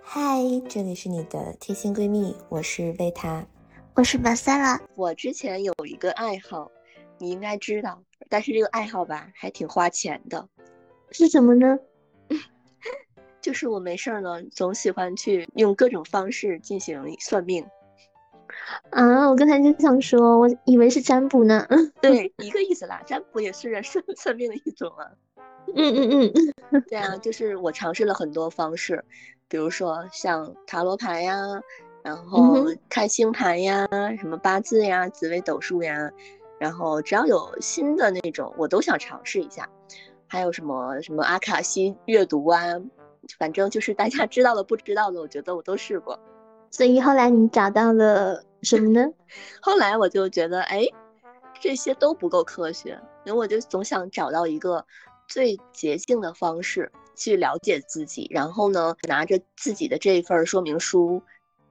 嗨，这里是你的贴心闺蜜，我是维塔，我是马塞拉。我之前有一个爱好，你应该知道，但是这个爱好吧，还挺花钱的。是什么呢？就是我没事儿呢，总喜欢去用各种方式进行算命。啊，我刚才就想说，我以为是占卜呢。对，一个意思啦，占卜也是算算命的一种啊。嗯 嗯嗯，对啊，就是我尝试了很多方式，比如说像塔罗牌呀，然后看星盘呀，什么八字呀、紫微斗数呀，然后只要有新的那种，我都想尝试一下。还有什么什么阿卡西阅读啊。反正就是大家知道的不知道的，我觉得我都试过。所以后来你找到了什么呢？后来我就觉得，哎，这些都不够科学，因为我就总想找到一个最捷径的方式去了解自己，然后呢，拿着自己的这一份说明书，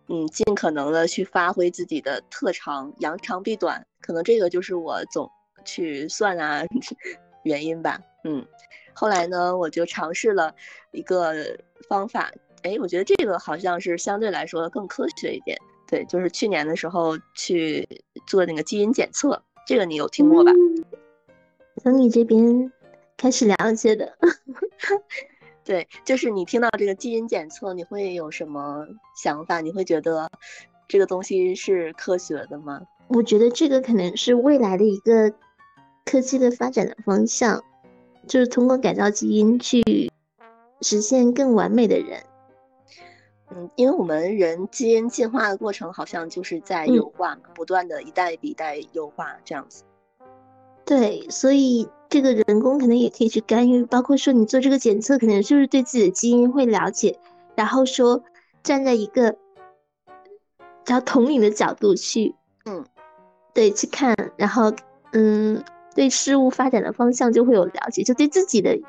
嗯，尽可能的去发挥自己的特长，扬长避短。可能这个就是我总去算啊 原因吧，嗯。后来呢，我就尝试了一个方法，哎，我觉得这个好像是相对来说更科学一点。对，就是去年的时候去做那个基因检测，这个你有听过吧？从你这边开始了解的。对，就是你听到这个基因检测，你会有什么想法？你会觉得这个东西是科学的吗？我觉得这个可能是未来的一个科技的发展的方向。就是通过改造基因去实现更完美的人。嗯，因为我们人基因进化的过程好像就是在优化嘛，不断的一代比一代优化这样子。对，所以这个人工可能也可以去干预，包括说你做这个检测，可能就是对自己的基因会了解，然后说站在一个较统领的角度去，嗯，对，去看，然后嗯。对事物发展的方向就会有了解，就对自己的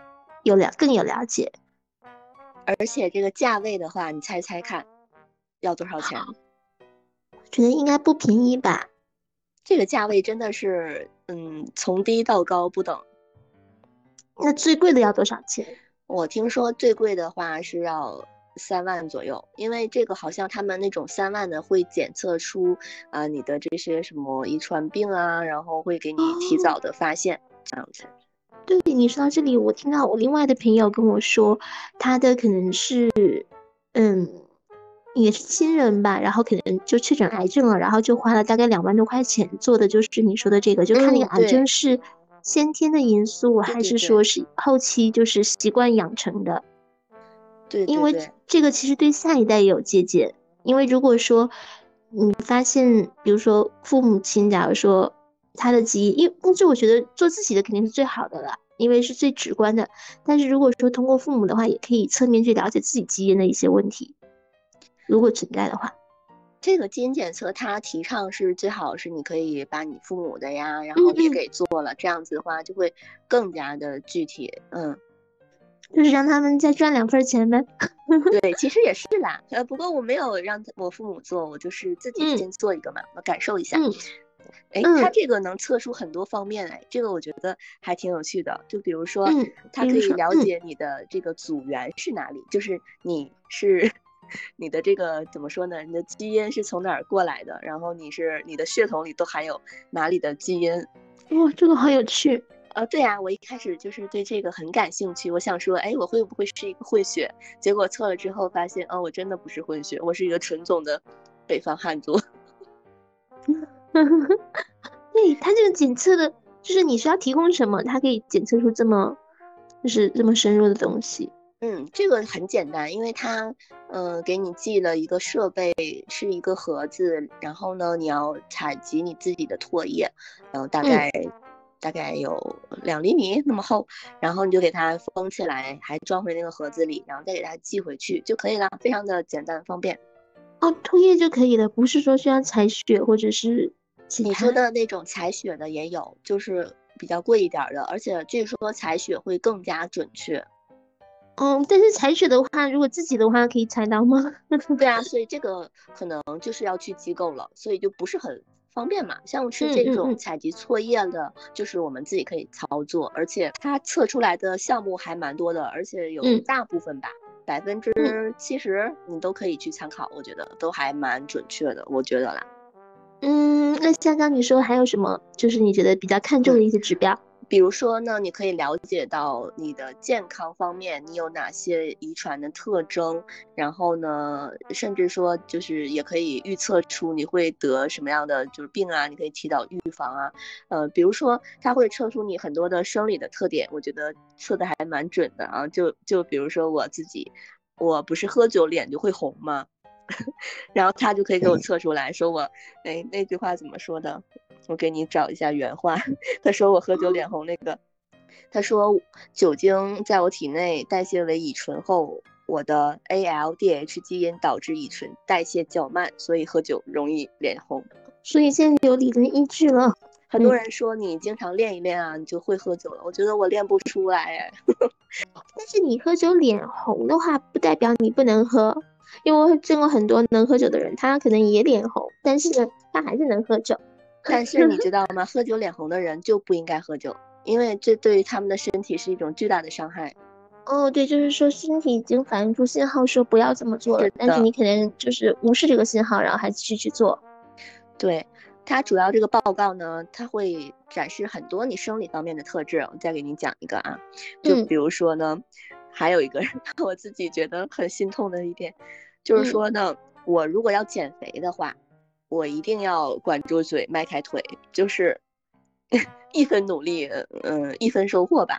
有了更有了解。而且这个价位的话，你猜猜看，要多少钱？觉得应该不便宜吧？这个价位真的是，嗯，从低到高不等。那最贵的要多少钱？我听说最贵的话是要。三万左右，因为这个好像他们那种三万的会检测出啊你的这些什么遗传病啊，然后会给你提早的发现这样子。对你说到这里，我听到我另外的朋友跟我说，他的可能是嗯也是亲人吧，然后可能就确诊癌症了，然后就花了大概两万多块钱做的就是你说的这个，就看那个癌症是先天的因素还是说是后期就是习惯养成的。对，因为这个其实对下一代也有借鉴。因为如果说你发现，比如说父母亲，假如说他的基因，因为但是我觉得做自己的肯定是最好的了，因为是最直观的。但是如果说通过父母的话，也可以侧面去了解自己基因的一些问题，如果存在的话。这个基因检测它提倡是最好是你可以把你父母的呀，然后也给做了，这样子的话就会更加的具体，嗯。就是让他们再赚两份钱呗。对，其实也是啦。呃，不过我没有让我父母做，我就是自己先做一个嘛，我感受一下。哎，它这个能测出很多方面哎，这个我觉得还挺有趣的。就比如说，它可以了解你的这个组源是哪里，就是你是你的这个怎么说呢？你的基因是从哪儿过来的？然后你是你的血统里都含有哪里的基因？哇，这个好有趣。呃，对呀，我一开始就是对这个很感兴趣。我想说，哎，我会不会是一个混血？结果测了之后发现，哦，我真的不是混血，我是一个纯种的北方汉族。对它这个检测的，就是你需要提供什么，它可以检测出这么，就是这么深入的东西。嗯，这个很简单，因为它，呃，给你寄了一个设备，是一个盒子，然后呢，你要采集你自己的唾液，然后大概。大概有两厘米那么厚，然后你就给它封起来，还装回那个盒子里，然后再给它寄回去就可以了，非常的简单方便。哦，唾液就可以了，不是说需要采血或者是你说的那种采血的也有，就是比较贵一点的，而且据说采血会更加准确。嗯，但是采血的话，如果自己的话可以采到吗？对啊，所以这个可能就是要去机构了，所以就不是很。方便嘛。像是这种采集唾液的，就是我们自己可以操作，而且它测出来的项目还蛮多的，而且有嗯大部分吧，百分之七十你都可以去参考，我觉得都还蛮准确的，我觉得啦。嗯，那像刚你说还有什么，就是你觉得比较看重的一些指标？比如说呢，你可以了解到你的健康方面，你有哪些遗传的特征，然后呢，甚至说就是也可以预测出你会得什么样的就是病啊，你可以提早预防啊。呃，比如说它会测出你很多的生理的特点，我觉得测的还蛮准的啊。就就比如说我自己，我不是喝酒脸就会红吗？然后他就可以给我测出来说我，哎，那句话怎么说的？我给你找一下原话。他说我喝酒脸红那个，他说酒精在我体内代谢为乙醇后，我的 ALDH 基因导致乙醇代谢较慢，所以喝酒容易脸红。所以现在有理论依据了。很多人说你经常练一练啊，你就会喝酒了。我觉得我练不出来哎。但是你喝酒脸红的话，不代表你不能喝，因为我见过很多能喝酒的人，他可能也脸红，但是呢，他还是能喝酒。但是你知道吗？喝酒脸红的人就不应该喝酒，因为这对于他们的身体是一种巨大的伤害。哦，对，就是说身体已经反映出信号说不要这么做了是，但是你可能就是无视这个信号，然后还继续去做。对它主要这个报告呢，它会展示很多你生理方面的特质。我再给你讲一个啊，就嗯比如说呢，还有一个 我自己觉得很心痛的一点，就是嗯说呢，我如果要减肥的话，我一定要管住嘴，迈开腿，就是 一分努力，嗯，一分收获吧。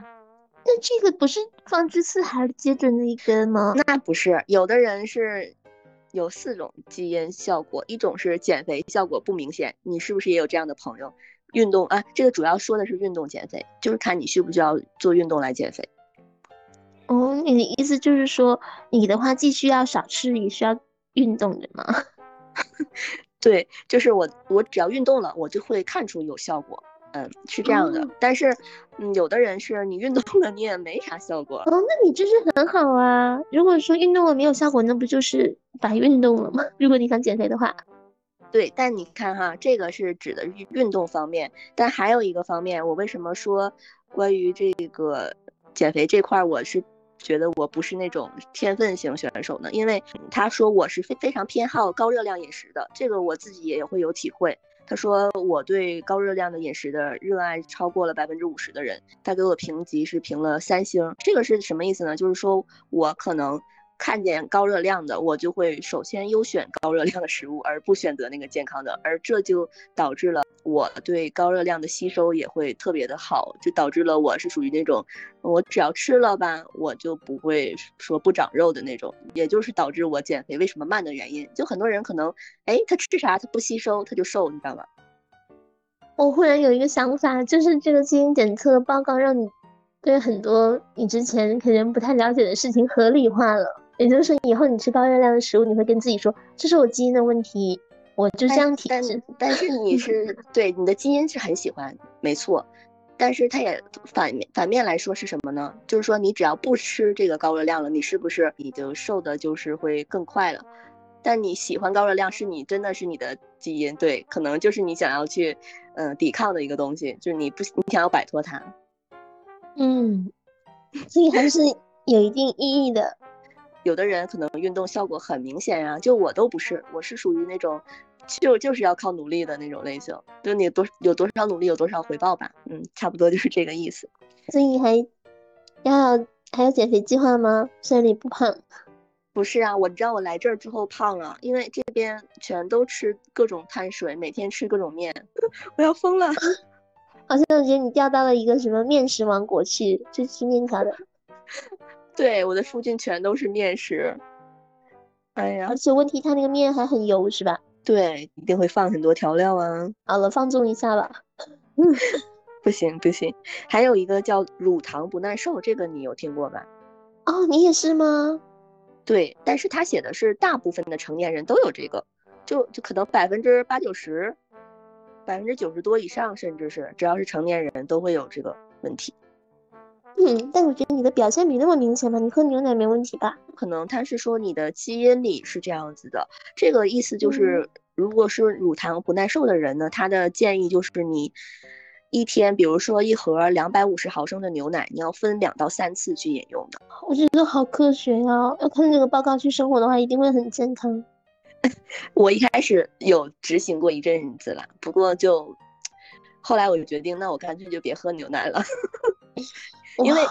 那这个不是放之四海而皆准的一根吗？那不是，有的人是有四种基因效果，一种是减肥效果不明显，你是不是也有这样的朋友？运动啊，这个主要说的是运动减肥，就是看你需不需要做运动来减肥。哦，你的意思就是说，你的话既需要少吃，也需要运动的吗？对，就是我我只要运动了，我就会看出有效果。嗯，是这样的。哦但是，嗯，有的人是你运动了，你也没啥效果。哦，那你这是很好啊。如果说运动了没有效果，那不就是白运动了吗？如果你想减肥的话，对，但你看哈，这个是指的运运动方面，但还有一个方面，我为什么说关于这个减肥这块儿，我是觉得我不是那种天分型选手呢？因为他说我是非非常偏好高热量饮食的，这个我自己也会有体会。他说我对高热量的饮食的热爱超过了百分之五十的人，他给我评级是评了三星，这个是什么意思呢？就是说我可能。看见高热量的，我就会首先优选高热量的食物，而不选择那个健康的，而这就导致了我对高热量的吸收也会特别的好，就导致了我是属于那种，我只要吃了吧，我就不会说不长肉的那种，也就是导致我减肥为什么慢的原因。就很多人可能，哎，他吃啥他不吸收，他就瘦，你知道吗？我忽然有一个想法，就是这个基因检测报告让你对很多你之前可能不太了解的事情合理化了。也就是说，以后你吃高热量的食物，你会跟自己说，这是我基因的问题，我就这样体但质。但是你是 对你的基因是很喜欢，没错，但是它也反面反面来说是什么呢？就是说你只要不吃这个高热量了，你是不是你就瘦的就是会更快了？但你喜欢高热量，是你真的是你的基因，对，可能就是你想要去嗯、呃抵抗的一个东西，就是你不你想要摆脱它。嗯，所以还是有一定意义的。有的人可能运动效果很明显呀、就我都不是，我是属于那种就就是要靠努力的那种类型，就你多有多少努力有多少回报吧，嗯，差不多就是这个意思。所以还要还有减肥计划吗？虽然你不胖，不是啊，我知道我来这儿之后胖了，因为这边全都吃各种碳水，每天吃各种面，我要疯了。好像我觉得你掉到了一个什么面食王国去，就吃面条的。对，我的附近全都是面食。哎呀而，且问题它那个面还很油，是吧？对，一定会放很多调料啊。好了，放纵一下吧。不行不行，还有一个叫乳糖不耐受，这个你有听过吧？哦，你也是吗？对，但是他写的是大部分的成年人都有这个，就就可能百分之八九十，百分之九十多以上，甚至是只要是成年人都会有这个问题。嗯，但我觉得你的表现没那么明显吧？你喝牛奶没问题吧？可能他是说你的基因里是这样子的，这个意思就是如果是乳糖不耐受的人呢，他的建议就是你一天，比如说一盒两百五十毫升的牛奶，你要分两到三次去饮用的。我觉得好科学啊！要看这个报告去生活的话，一定会很健康。我一开始有执行过一阵子了，不过就后来我就决定，那我干脆就别喝牛奶了，因为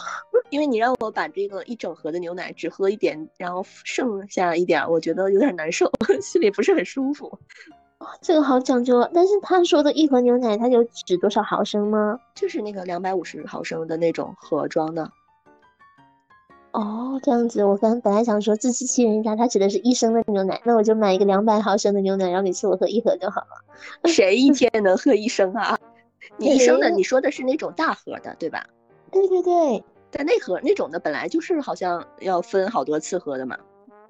因为你让我把这个一整盒的牛奶只喝一点，然后剩下一点，我觉得有点难受，心里不是很舒服。这个好讲究啊！但是他说的一盒牛奶，它有指多少毫升吗？就是那个两百五十毫升的那种盒装的。哦，这样子，我刚本来想说自欺欺人一下，他指的是一升的牛奶，那我就买一个两百毫升的牛奶，然后每次我喝一盒就好了。谁一天能喝一升啊？你一升的，你说的是那种大盒的，对吧？对对对，但那盒那种的本来就是好像要分好多次喝的嘛。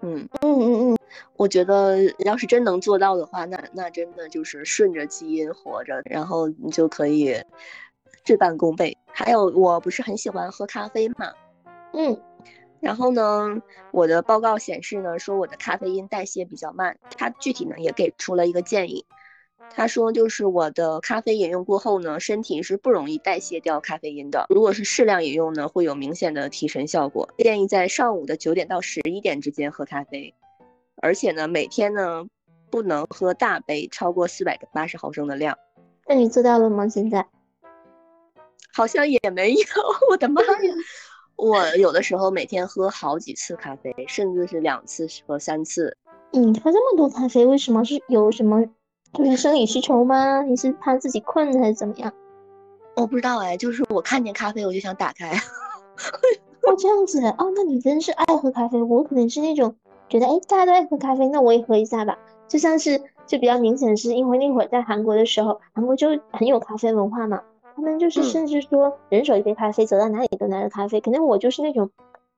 嗯嗯嗯嗯，我觉得要是真能做到的话，那那真的就是顺着基因活着，然后你就可以事半功倍。还有，我不是很喜欢喝咖啡嘛？嗯。然后呢，我的报告显示呢，说我的咖啡因代谢比较慢。他具体呢也给出了一个建议，他说就是我的咖啡饮用过后呢，身体是不容易代谢掉咖啡因的。如果是适量饮用呢，会有明显的提神效果。建议在上午的九点到十一点之间喝咖啡，而且呢，每天呢不能喝大杯，超过四百八十毫升的量。那你做到了吗？现在好像也没有。我的妈呀！我有的时候每天喝好几次咖啡，甚至是两次和三次。你喝这么多咖啡，为什么是有什么就是生理需求吗？你是怕自己困还是怎么样？我不知道哎，就是我看见咖啡我就想打开。哦，这样子哦，那你真是爱喝咖啡。我可能是那种觉得哎，大家都爱喝咖啡，那我也喝一下吧。就像是就比较明显是因为那会儿在韩国的时候，韩国就很有咖啡文化嘛。他们就是甚至说人手一杯咖啡，走到哪里都拿着咖啡。可能我就是那种，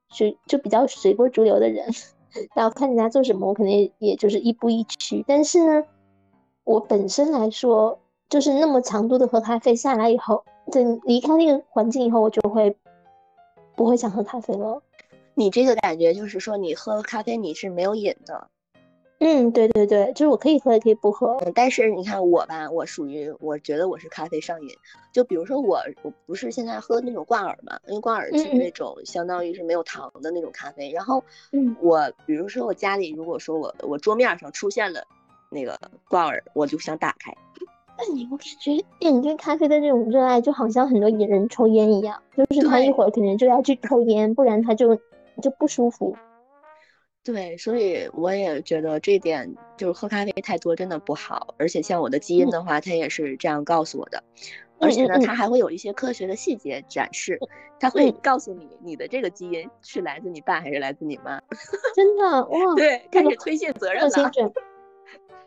就就比较随波逐流的人，然后看人家做什么，我可能也也就是亦步亦趋。但是呢，我本身来说，就是那么强度的喝咖啡下来以后，等离开那个环境以后，我就会不会想喝咖啡了。你这个感觉就是说，你喝咖啡你是没有瘾的。嗯，对对对，就是我可以喝也可以不喝。嗯，但是你看我吧，我属于我觉得我是咖啡上瘾。就比如说我，我不是现在喝那种挂耳嘛，因为挂耳是那种相当于是没有糖的那种咖啡。然后，嗯，我比如说我家里如果说我我桌面上出现了那个挂耳，我就想打开。那你我感觉你对咖啡的这种热爱，就好像很多野人抽烟一样，就是他一会儿可能就要去抽烟，不然他就就不舒服。对，所以我也觉得这点就是喝咖啡太多真的不好，而且像我的基因的话，它也是这样告诉我的，而且呢，它还会有一些科学的细节展示，它会告诉你你的这个基因是来自你爸还是来自你妈。真的哇，对，开始推卸责任了，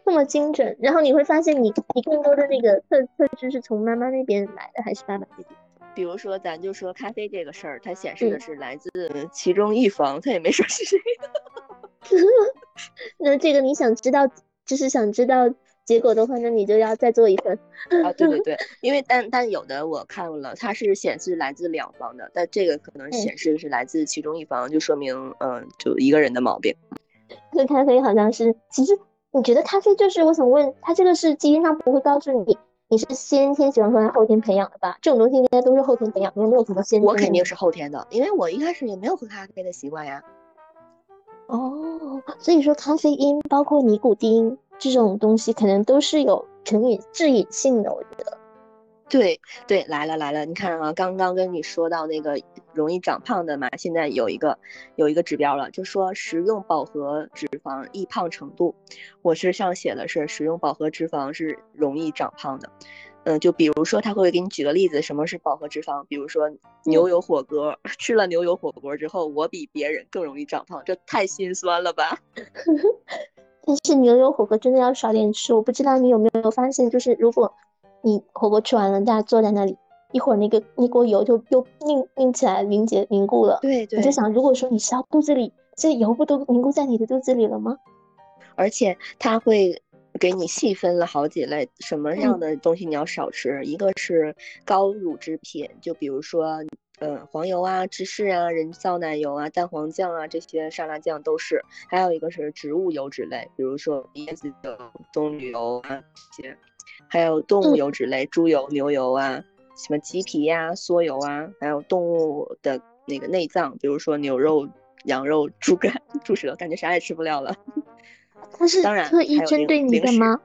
这么精准，然后你会发现你你更多的那个特特质是从妈妈那边来的还是爸爸那边？比如说咱就说咖啡这个事儿，它显示的是来自其中一方，它也没说是谁。那这个你想知道，就是想知道结果的话，那你就要再做一份啊。对对 对，因为但但有的我看了，它是显示来自两方的，但这个可能显示的是来自其中一方，就说明嗯，就一个人的毛病。喝咖啡好像是，其实你觉得咖啡就是，我想问他这个是基因上不会告诉你，你是先天喜欢喝还是后天培养的吧？这种东西应该都是后天培养，你也没有什么先天。我肯定是后天的，因为我一开始也没有喝咖啡的习惯呀。哦，所以说咖啡因包括尼古丁这种东西，可能都是有成瘾、致瘾性的。我觉得，对对，来了来了，你看啊，刚刚跟你说到那个容易长胖的嘛，现在有一个有一个指标了，就说食用饱和脂肪易胖程度，我是上写的是食用饱和脂肪是容易长胖的。嗯，就比如说，他会给你举个例子，什么是饱和脂肪？比如说牛油火锅，吃了牛油火锅之后，我比别人更容易长胖，这太心酸了吧？但是牛油火锅真的要少点吃。我不知道你有没有发现，就是如果你火锅吃完了，大家坐在那里，一会儿那个那锅油就又凝凝起来凝结凝固了。对对。我就想，如果说你吃到肚子里，这油不都凝固在你的肚子里了吗？而且它会。给你细分了好几类，什么样的东西你要少吃？一个是高乳制品，就比如说嗯，黄油啊、芝士啊、人造奶油啊、蛋黄酱啊这些沙拉酱都是。还有一个是植物油脂类，比如说椰子油、棕榈油啊这些，还有动物油脂类，猪油、牛油啊，什么鸡皮呀、缩油啊，还有动物的那个内脏，比如说牛肉、羊肉、猪肝、猪舌，感觉啥也吃不了了。它是当然特意针对你的吗？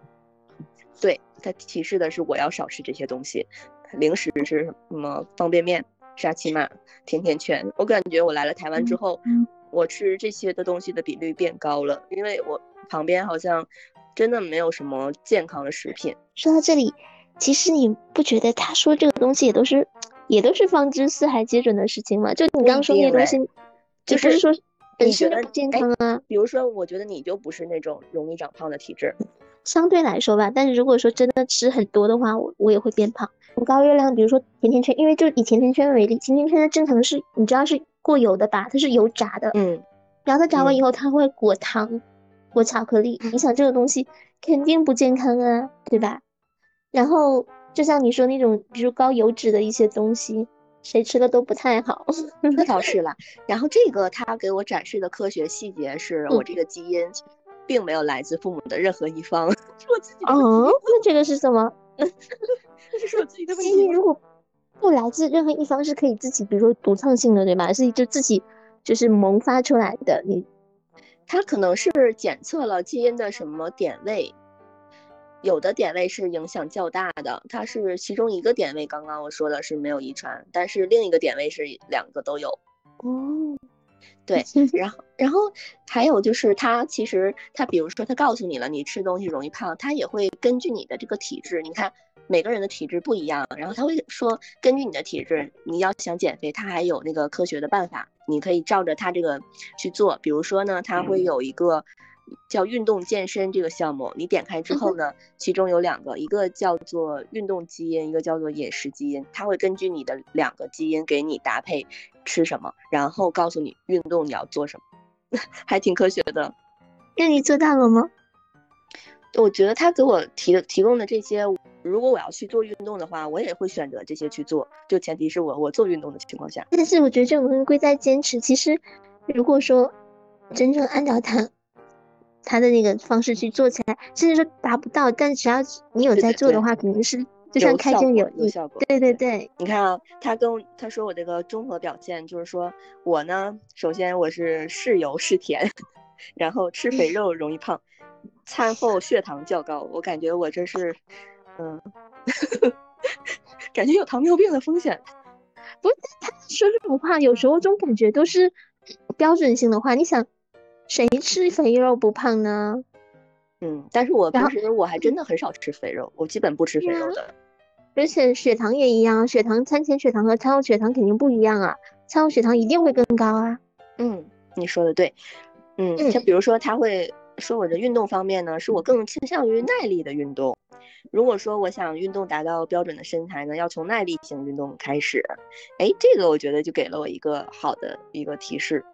对，它提示的是我要少吃这些东西。零食是什么方便面、沙琪玛、甜甜圈。我感觉我来了台湾之后，嗯我吃这些的东西的比率变高了，因为我旁边好像真的没有什么健康的食品。说到这里，其实你不觉得他说这个东西也都是也都是放之四海皆准的事情吗？就你刚刚说那些东西，就是也不是说本身就不健哎康啊。比如说，我觉得你就不是那种容易长胖的体质，相对来说吧，但是如果说真的吃很多的话，我我也会变胖。高热量，比如说甜甜圈，因为就以甜甜圈为例，甜甜圈它正常是你知道是过油的吧，它是油炸的，嗯，然后它炸完嗯以后它会裹糖、裹巧克力，你想这个东西肯定不健康啊，对吧？然后就像你说那种，比如高油脂的一些东西，谁吃了都不太好。那倒是 啦。然后这个他给我展示的科学细节是我嗯这个基因并没有来自父母的任何一方，是我自己的哦，那这个是什么？这是我自己的问题。基因如果不来自任何一方，是可以自己，比如说独创性的，对吧？是就自己就是萌发出来的。你它可能是检测了基因的什么点位，有的点位是影响较大的，它是其中一个点位，刚刚我说的是没有遗传，但是另一个点位是两个都有。哦，对，然后然后还有就是它其实它比如说它告诉你了你吃东西容易胖，它也会根据你的这个体质，你看每个人的体质不一样，然后他会说根据你的体质，你要想减肥，它还有那个科学的办法，你可以照着它这个去做。比如说呢，它会有一个叫运动健身这个项目，你点开之后呢，其中有两个，一个叫做运动基因，一个叫做饮食基因，它会根据你的两个基因给你搭配吃什么，然后告诉你运动你要做什么，还挺科学的。那你做到了吗？我觉得他给我提的提供的这些，如果我要去做运动的话，我也会选择这些去做，就前提是我我做运动的情况下。但是我觉得这种东西贵在坚持。其实，如果说真正按照他他的那个方式去做起来，甚至说达不到，但只要你有在做的话，肯定是就像开卷。有效果。对对对，你看啊，他跟他说我这个综合表现就是说我呢，首先我是是油是甜，然后吃肥肉容易胖，餐后血糖较高。我感觉我这是，嗯，感觉有糖尿病的风险。不是他说这种话，有时候这种感觉都是标准性的话。你想，谁吃肥肉不胖呢？嗯，但是我平时我还真的很少吃肥肉，我基本不吃肥肉的。而且血糖也一样，血糖餐前血糖和餐后血糖肯定不一样啊，餐后血糖一定会更高啊。嗯，你说的对。嗯，嗯像比如说他会说我的运动方面呢，是我更倾向于耐力的运动。如果说我想运动达到标准的身材呢，要从耐力型运动开始。哎，这个我觉得就给了我一个好的一个提示。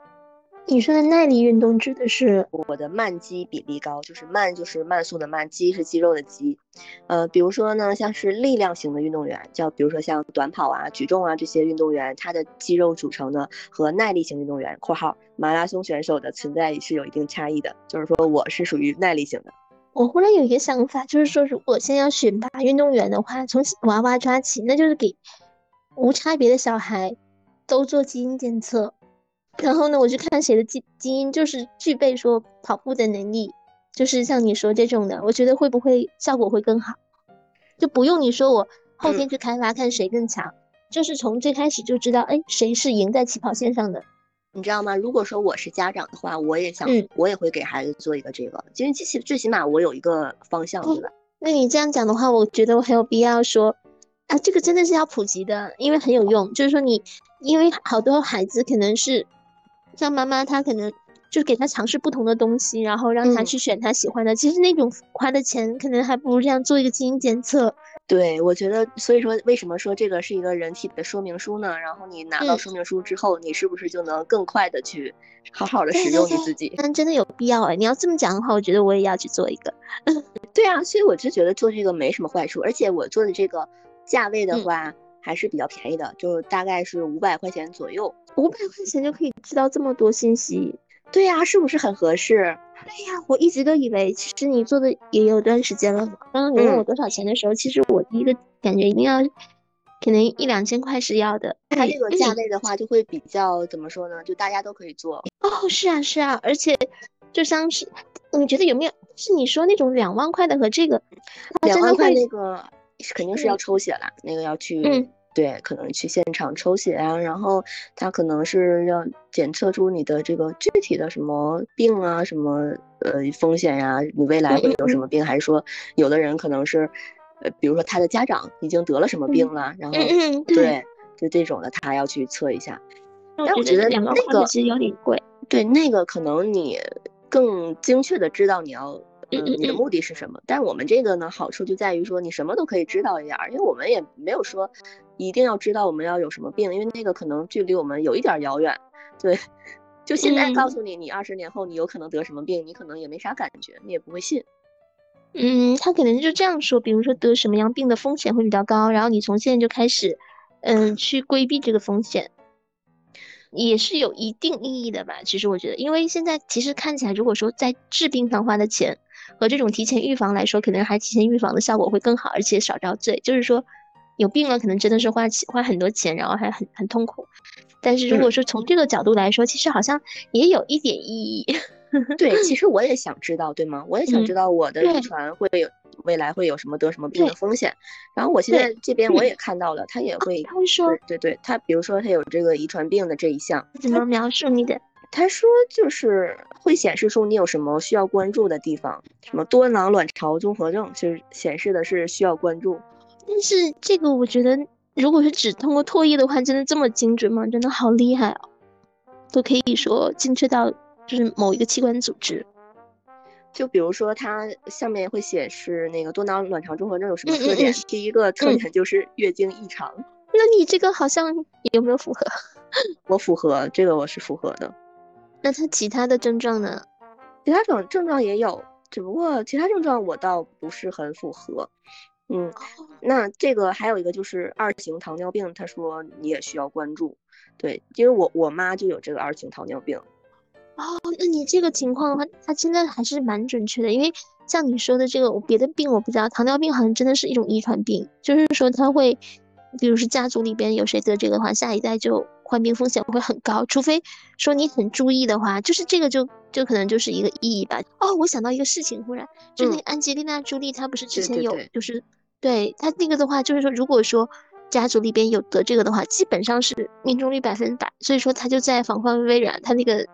你说的耐力运动指的是，我的慢肌比例高，就是慢就是慢速的慢，肌是肌肉的肌。呃，比如说呢，像是力量型的运动员，叫比如说像短跑啊、举重啊这些运动员，他的肌肉组成呢和耐力型运动员（括号马拉松选手）的存在是有一定差异的。就是说我是属于耐力型的。我忽然有一个想法，就是说，如果现在要选拔运动员的话，从娃娃抓起，那就是给无差别的小孩都做基因检测，然后呢，我去看谁的基基因就是具备说跑步的能力，就是像你说这种的，我觉得会不会效果会更好？就不用你说我后天去开发看谁更强，就是从最开始就知道，哎，谁是赢在起跑线上的。你知道吗？如果说我是家长的话，我也想，嗯我也会给孩子做一个这个，因为最起最起码我有一个方向，对吧？那你这样讲的话，我觉得我很有必要说，啊，这个真的是要普及的，因为很有用。就是说你，因为好多孩子可能是像妈妈，她可能就是给他尝试不同的东西，然后让他嗯去选他喜欢的。其实那种花的钱，可能还不如这样做一个基因检测。对，我觉得，所以说为什么说这个是一个人体的说明书呢？然后你拿到嗯说明书之后，你是不是就能更快的去好好的使用你自己？但真的有必要哎！你要这么讲的话，我觉得我也要去做一个。对啊，所以我就觉得做这个没什么坏处，而且我做的这个价位的嗯话，还是比较便宜的，就大概是五百块钱左右。五百块钱就可以知道这么多信息，对呀，是不是很合适？对呀，我一直都以为，其实你做的也有段时间了。刚刚你问我多少钱的时候，其实我第一个感觉一定要，可能一两千块是要的。它这个价位的话，就会比较怎么说呢？就大家都可以做。哦，是啊，是啊，而且就像是，你觉得有没有？是你说那种两万块的和这个，两万块那个肯定是要抽血啦，那个要去。嗯。对，可能去现场抽血啊，然后他可能是要检测出你的这个具体的什么病啊，什么呃风险呀，你未来会有什么病，还是说有的人可能是，呃，比如说他的家长已经得了什么病了，然后对，就这种的他要去测一下。但我觉得那个其实有点贵。对，那个可能你更精确的知道你要。嗯，你的目的是什么？但是我们这个呢，好处就在于说你什么都可以知道一点儿，因为我们也没有说一定要知道我们要有什么病，因为那个可能距离我们有一点遥远。对，就现在告诉你，你二十年后你有可能得什么病，你可能也没啥感觉，你也不会信。嗯，他可能就这样说，比如说得什么样病的风险会比较高，然后你从现在就开始，嗯，去规避这个风险。也是有一定意义的吧，其实我觉得，因为现在其实看起来，如果说在治病上花的钱和这种提前预防来说，可能还提前预防的效果会更好，而且少遭罪。就是说，有病了可能真的是花花很多钱，然后还很很痛苦。但是如果说从这个角度来说，其实好像也有一点意义。对，其实我也想知道，对吗？我也想知道我的遗传会有。未来会有什么得什么病的风险？然后我现在这边我也看到了，他也会，他会说，对对，他比如说他有这个遗传病的这一项，怎么描述你的？他说就是会显示出你有什么需要关注的地方，什么多囊卵巢综合症，就是显示的是需要关注。但是这个我觉得，如果是只通过唾液的话，真的这么精准吗？真的好厉害哦，都可以说精确到就是某一个器官组织。就比如说，它下面会显示那个多囊卵巢综合症有什么特点？第一个特点就是月经异常。那你这个好像有没有符合？我符合，这个我是符合的。那它其他的症状呢？其他症症状也有，只不过其他症状我倒不是很符合。嗯，那这个还有一个就是二型糖尿病，他说你也需要关注。对，因为我我妈就有这个二型糖尿病。哦，那你这个情况的话，它真的还是蛮准确的，因为像你说的这个，我别的病我不知道，糖尿病好像真的是一种遗传病，就是说它会，比如说家族里边有谁得这个的话，下一代就患病风险会很高，除非说你很注意的话，就是这个就就可能就是一个意义吧。哦，我想到一个事情，忽然就那个安吉丽娜朱莉，她不是之前有就是对他那个的话，就是说如果说家族里边有得这个的话，基本上是命中率百分百，所以说他就在防患微软，他那个。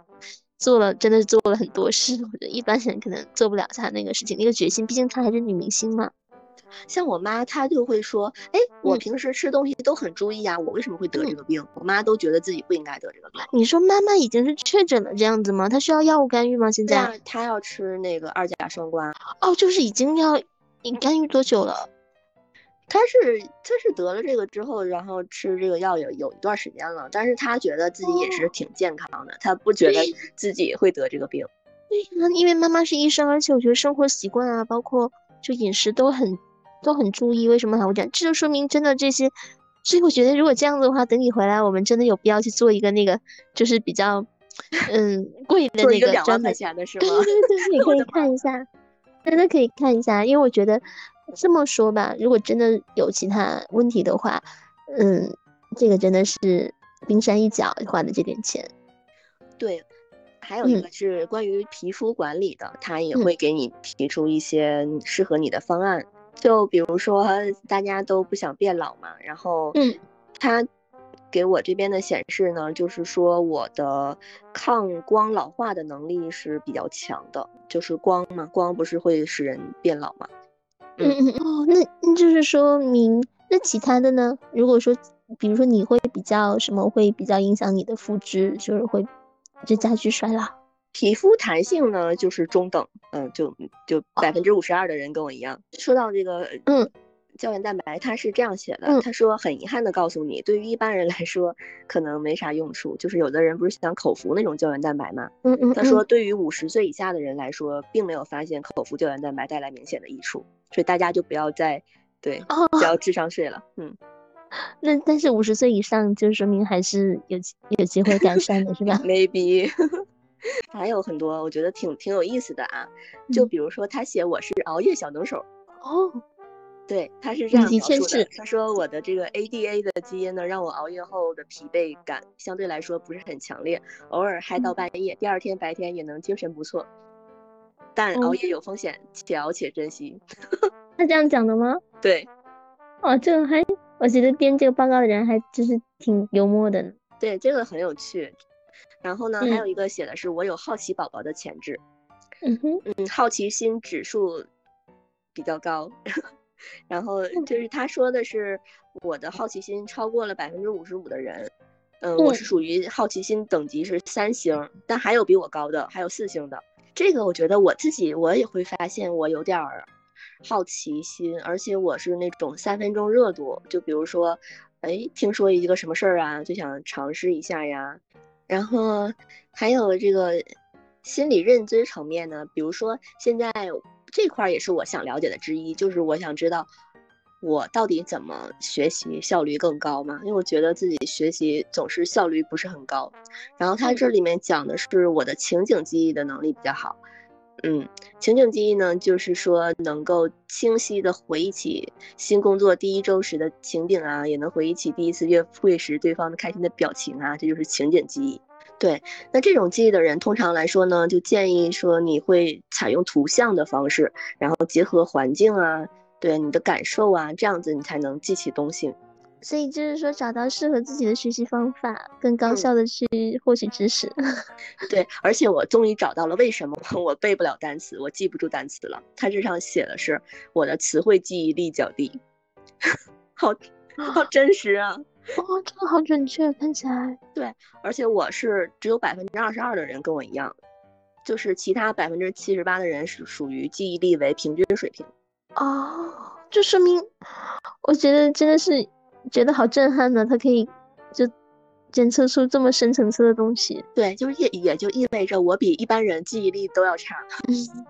做了，真的是做了很多事，我觉得一般人可能做不了他那个事情，那个决心，毕竟她还是女明星嘛。像我妈，她就会说，哎，我平时吃东西都很注意啊，我为什么会得这个病？我妈都觉得自己不应该得这个病。你说妈妈已经是确诊了这样子吗？她需要药物干预吗？现在？她要吃那个二甲双胍。哦，就是已经要，你干预多久了？他是他是得了这个之后，然后吃这个药有有一段时间了，但是他觉得自己也是挺健康的，他不觉得自己会得这个病。对呀，因为妈妈是医生，而且我觉得生活习惯啊，包括就饮食都很都很注意。为什么还会这样？这就说明真的这些，所以我觉得如果这样子的话，等你回来，我们真的有必要去做一个那个，就是比较嗯贵的那个专门的是吗？对对对，你可 以看一下，真的可以看一下，因为我觉得。这么说吧，如果真的有其他问题的话，嗯，这个真的是冰山一角花的这点钱。对，还有一个是关于皮肤管理的，他也会给你提出一些适合你的方案。就比如说大家都不想变老嘛，然后，嗯，他给我这边的显示呢，就是说我的抗光老化的能力是比较强的，就是光嘛，光不是会使人变老嘛。嗯嗯哦，那那就是说明那其他的呢？如果说，比如说你会比较什么会比较影响你的肤质，就是会就加剧衰老。皮肤弹性呢就是中等，嗯，就就百分之五十二的人跟我一样。说到这个，嗯。胶原蛋白它是这样写的，他说很遗憾的告诉你，对于一般人来说可能没啥用处。就是有的人不是想口服那种胶原蛋白吗？嗯嗯。他说对于五十岁以下的人来说，并没有发现口服胶原蛋白带来明显的益处，所以大家就不要再对交智商税了。嗯。那但是五十岁以上就说明还是有有机会改善的，是吧？Maybe，还有很多我觉得挺挺有意思的啊，就比如说他写我是熬夜小能手哦。对，他是这样描述的。他说我的这个 ADA 的基因呢，让我熬夜后的疲惫感相对来说不是很强烈，偶尔嗨到半夜，第二天白天也能精神不错。但熬夜有风险，且熬且珍惜。他这样讲的吗？对。哦，这个还，我觉得编这个报告的人还就是挺幽默的呢。对，这个很有趣。然后呢，还有一个写的是我有好奇宝宝的潜质。嗯哼，嗯，好奇心指数比较高。然后就是他说的是我的好奇心超过了百分之五十五的人，嗯，我是属于好奇心等级是三星，但还有比我高的，还有四星的。这个我觉得我自己我也会发现我有点儿好奇心，而且我是那种三分钟热度，就比如说，哎，听说一个什么事儿啊，就想尝试一下呀。然后还有这个心理认知层面呢，比如说现在。这块儿也是我想了解的之一，就是我想知道我到底怎么学习效率更高嘛？因为我觉得自己学习总是效率不是很高。然后他这里面讲的是我的情景记忆的能力比较好。嗯，情景记忆呢，就是说能够清晰的回忆起新工作第一周时的情景啊，也能回忆起第一次约会时对方的开心的表情啊，这就是情景记忆。对，那这种记忆的人，通常来说呢，就建议说你会采用图像的方式，然后结合环境啊，对你的感受啊，这样子你才能记起东西。所以就是说，找到适合自己的学习方法，更高效的去获取知识。对，而且我终于找到了为什么我背不了单词，我记不住单词了。它这上写的是我的词汇记忆力较低，好好真实啊。哦，这个好准确，看起来对，而且我是只有百分之二十二的人跟我一样，就是其他百分之七十八的人是属于记忆力为平均水平。哦，这说明，我觉得真的是觉得好震撼呢。他可以就检测出这么深层次的东西。对，就是也也就意味着我比一般人记忆力都要差。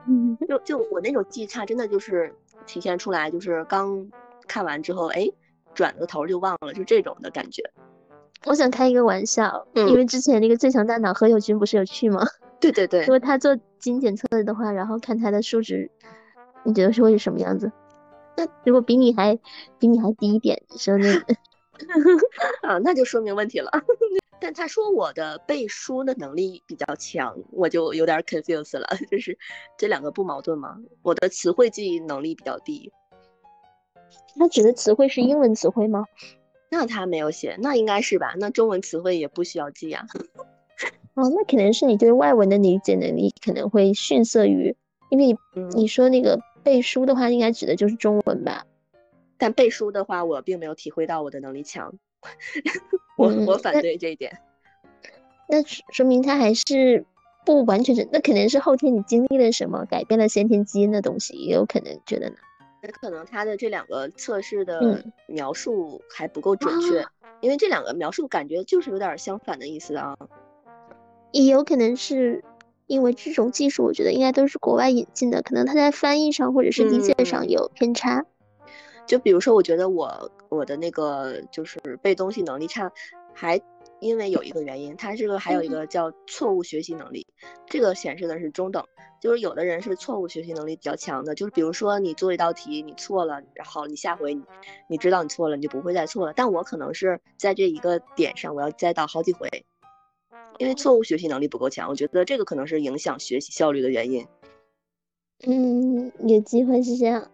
嗯，就就我那种记忆差，真的就是体现出来，就是刚看完之后，哎。转个头就忘了，就这种的感觉。我想开一个玩笑，因为之前那个最强大脑何猷君不是有去吗？对对对。如果他做基因检测的话，然后看他的数值，你觉得是会是什么样子？那如果比你还比你还低一点，你说那 啊，那就说明问题了。但他说我的背书的能力比较强，我就有点 confused 了。就是这两个不矛盾吗？我的词汇记忆能力比较低。他指的词汇是英文词汇吗？那他没有写，那应该是吧？那中文词汇也不需要记啊。哦，那可能是你对外文的理解能力可能会逊色于，因为你说那个背书的话，应该指的就是中文吧？但背书的话，我并没有体会到我的能力强，我我反对这一点。那说明他还是不完全是，那可能是后天你经历了什么，改变了先天基因的东西，也有可能觉得呢。可能他的这两个测试的描述还不够准确，因为这两个描述感觉就是有点相反的意思啊。也有可能是因为这种技术，我觉得应该都是国外引进的，可能它在翻译上或者是理解上有偏差。就比如说，我觉得我我的那个就是背东西能力差，还。因为有一个原因，它这个还有一个叫错误学习能力，这个显示的是中等，就是有的人是错误学习能力比较强的，就是比如说你做一道题你错了，然后你下回你你知道你错了，你就不会再错了。但我可能是在这一个点上，我要栽倒好几回，因为错误学习能力不够强，我觉得这个可能是影响学习效率的原因。嗯，有机会是这样。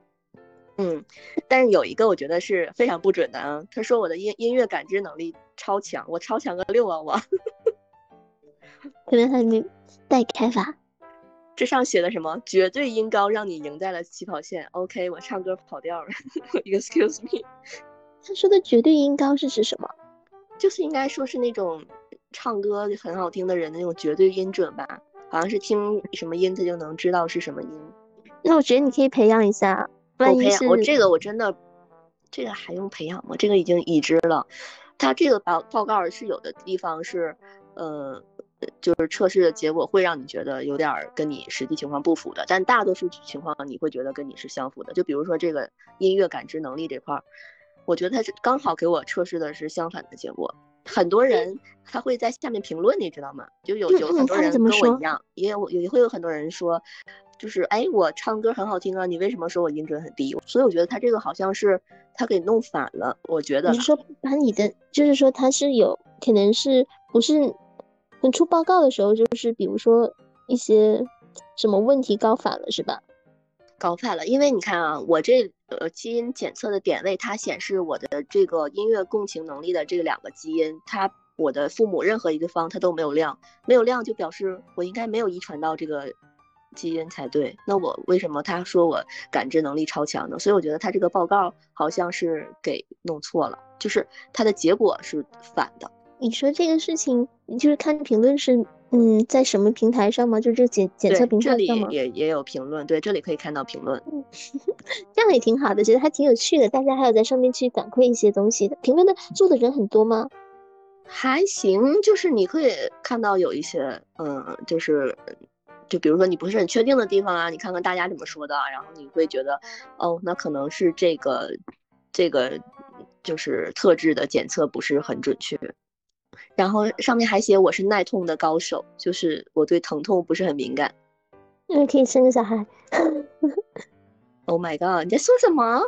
嗯，但是有一个我觉得是非常不准的啊。他说我的音音乐感知能力超强，我超强个六啊我。可能还没待开发。这上写的什么？绝对音高让你赢在了起跑线。OK，我唱歌跑调了。Excuse me。他说的绝对音高是指什么？就是应该说是那种唱歌很好听的人的那种绝对音准吧？好像是听什么音他就能知道是什么音。那我觉得你可以培养一下。我培养我这个我真的，这个还用培养吗？这个已经已知了。他这个报报告是有的地方是，呃，就是测试的结果会让你觉得有点跟你实际情况不符的，但大多数情况你会觉得跟你是相符的。就比如说这个音乐感知能力这块儿，我觉得他是刚好给我测试的是相反的结果。很多人他会在下面评论，你知道吗？就有有很多人跟我一样，也有也会有很多人说，就是哎，我唱歌很好听啊，你为什么说我音准很低？所以我觉得他这个好像是他给弄反了。我觉得你说把你的，就是说他是有可能是不是出报告的时候，就是比如说一些什么问题搞反了，是吧？搞反了，因为你看啊，我这呃基因检测的点位，它显示我的这个音乐共情能力的这两个基因，它我的父母任何一个方它都没有亮，没有亮就表示我应该没有遗传到这个基因才对。那我为什么他说我感知能力超强呢？所以我觉得他这个报告好像是给弄错了，就是它的结果是反的。你说这个事情，你就是看评论是。嗯，在什么平台上吗？就这检检测平台上吗？也也有评论，对，这里可以看到评论。嗯，这样也挺好的，觉得还挺有趣的。大家还有在上面去反馈一些东西的，评论的做的人很多吗？还行，就是你可以看到有一些，嗯，就是，就比如说你不是很确定的地方啊，你看看大家怎么说的，然后你会觉得，哦，那可能是这个，这个就是特质的检测不是很准确。然后上面还写我是耐痛的高手，就是我对疼痛不是很敏感。那可以生个小孩。Oh my god！你在说什么？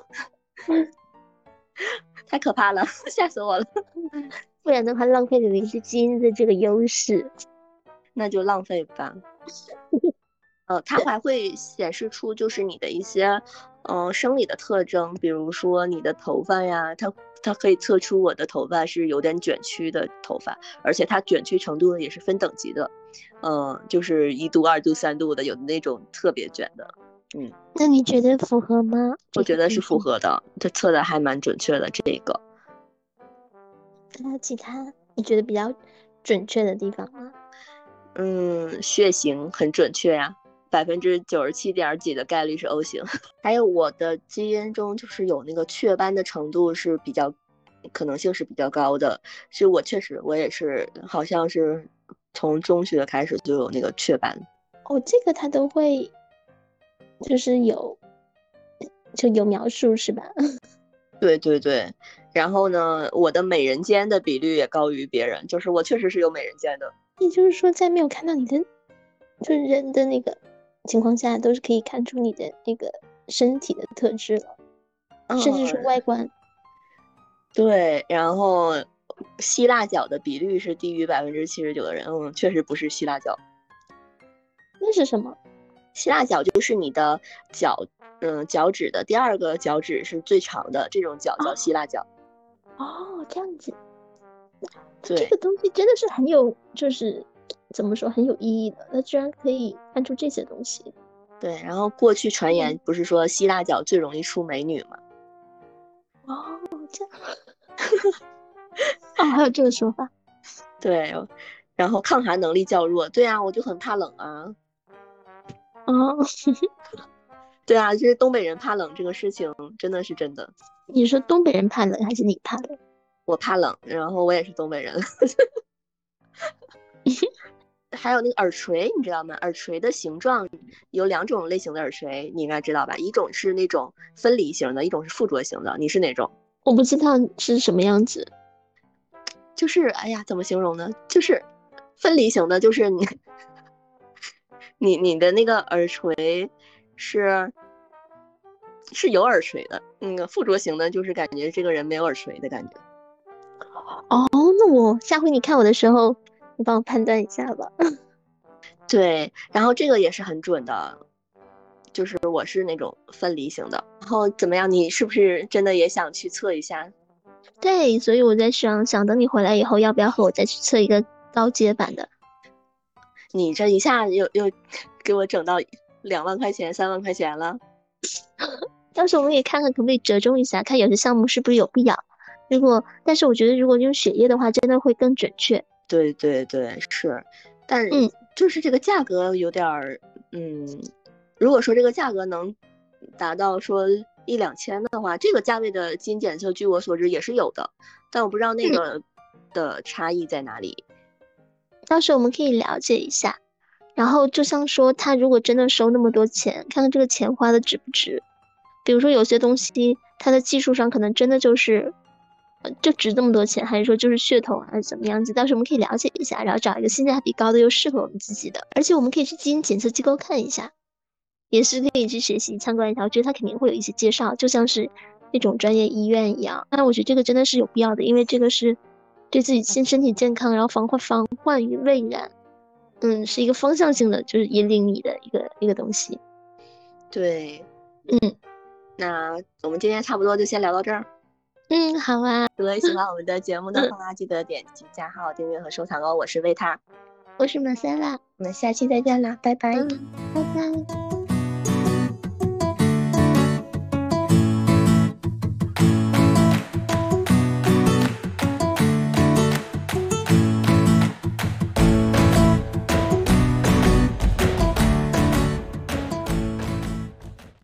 太可怕了，吓死我了。不然的话，浪费了你是基因的这个优势。那就浪费吧。呃，它还会显示出就是你的一些，嗯，生理的特征，比如说你的头发呀，它。它可以测出我的头发是有点卷曲的头发，而且它卷曲程度呢也是分等级的，嗯，就是一度、二度、三度的，有那种特别卷的，嗯。那你觉得符合吗？我觉得是符合的，它测的还蛮准确的。这个。那其他你觉得比较准确的地方吗？嗯，血型很准确呀。百分之九十七点几的概率是 O 型，还有我的基因中就是有那个雀斑的程度是比较，可能性是比较高的。其实我确实我也是，好像是从中学开始就有那个雀斑。哦，这个他都会，就是有，就有描述是吧？对对对，然后呢，我的美人尖的比率也高于别人，就是我确实是有美人尖的。也就是说，在没有看到你的，就是人的那个。情况下都是可以看出你的那个身体的特质了，甚至是外观。对，然后希腊脚的比率是低于百分之七十九的人，嗯，确实不是希腊脚。那是什么？希腊脚就是你的脚，嗯，脚趾的第二个脚趾是最长的，这种脚叫希腊脚。哦，这样子。对，这个东西真的是很有，就是。怎么说很有意义的？他居然可以看出这些东西。对，然后过去传言不是说希腊脚最容易出美女吗？哦，这样。哦，还有这个说法。对，然后抗寒能力较弱。对啊，我就很怕冷啊。哦。对啊，就是东北人怕冷这个事情真的是真的。你说东北人怕冷还是你怕冷？我怕冷，然后我也是东北人。还有那个耳垂，你知道吗？耳垂的形状有两种类型的耳垂，你应该知道吧？一种是那种分离型的，一种是附着型的。你是哪种？我不知道是什么样子。就是哎呀，怎么形容呢？就是分离型的，就是你 你你的那个耳垂是是有耳垂的。那个附着型的，就是感觉这个人没有耳垂的感觉。哦，那我下回你看我的时候。你帮我判断一下吧。对，然后这个也是很准的，就是我是那种分离型的。然后怎么样？你是不是真的也想去测一下？对，所以我在想，想等你回来以后，要不要和我再去测一个高阶版的？你这一下又又给我整到两万块钱、三万块钱了。到时候我们也看看可不可以折中一下，看有些项目是不是有必要。如果，但是我觉得如果用血液的话，真的会更准确。对对对，是，但嗯，就是这个价格有点儿，嗯，如果说这个价格能达到说一两千的话，这个价位的基因检测，据我所知也是有的，但我不知道那个的差异在哪里。到时候我们可以了解一下，然后就像说他如果真的收那么多钱，看看这个钱花的值不值。比如说有些东西它的技术上可能真的就是就值这么多钱，还是说就是噱头还是怎么样子？到时候我们可以了解一下，然后找一个性价比高的又适合我们自己的，而且我们可以去基因检测机构看一下，也是可以去学习参观一下。我觉得他肯定会有一些介绍，就像是那种专业医院一样。那我觉得这个真的是有必要的，因为这个是对自己身身体健康，然后防患防患于未然，嗯，是一个方向性的，就是引领你的一个一个东西。对，嗯，那我们今天差不多就先聊到这儿。嗯，好啊。如果喜欢我们的节目的话，记得点击加号、订阅和收藏哦。我是维塔，我是马塞拉，我们下期再见啦，拜拜，拜拜。